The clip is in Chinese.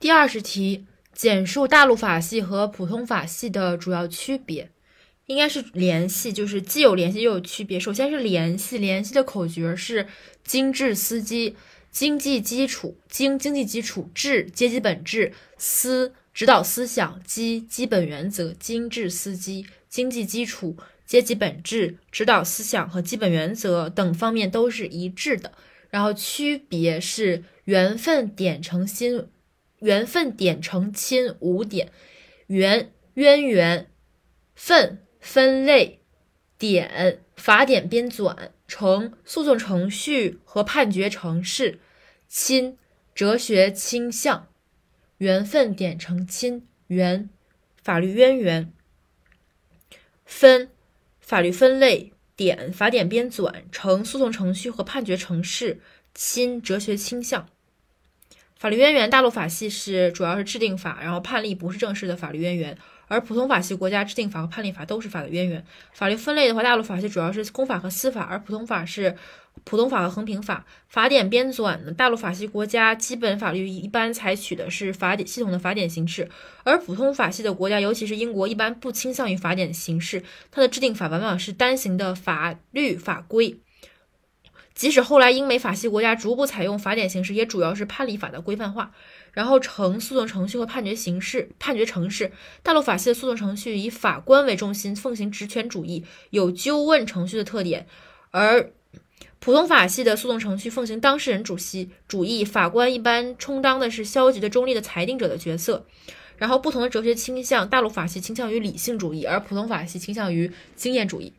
第二十题，简述大陆法系和普通法系的主要区别。应该是联系，就是既有联系又有区别。首先是联系，联系的口诀是经治司机，经济基础，经经济基础，治阶级本质，思指导思想，基基本原则，经治司机，经济基础、阶级本质、指导思想和基本原则等方面都是一致的。然后区别是缘分点成心，缘分点成亲五点，缘渊源分。分类点法典编纂成诉讼程序和判决程式亲哲学倾向缘分点成亲缘法律渊源分法律分类点法典编纂成诉讼程序和判决程式亲哲学倾向法律渊源大陆法系是主要是制定法，然后判例不是正式的法律渊源。而普通法系国家制定法和判例法都是法的渊源。法律分类的话，大陆法系主要是公法和私法，而普通法是普通法和衡平法。法典编纂呢，大陆法系国家基本法律一般采取的是法典系统的法典形式，而普通法系的国家，尤其是英国，一般不倾向于法典形式，它的制定法往往是单行的法律法规。即使后来英美法系国家逐步采用法典形式，也主要是判例法的规范化。然后，呈诉讼程序和判决形式、判决程式。大陆法系的诉讼程序以法官为中心，奉行职权主义，有纠问程序的特点；而普通法系的诉讼程序奉行当事人主席主义，法官一般充当的是消极的、中立的裁定者的角色。然后，不同的哲学倾向，大陆法系倾向于理性主义，而普通法系倾向于经验主义。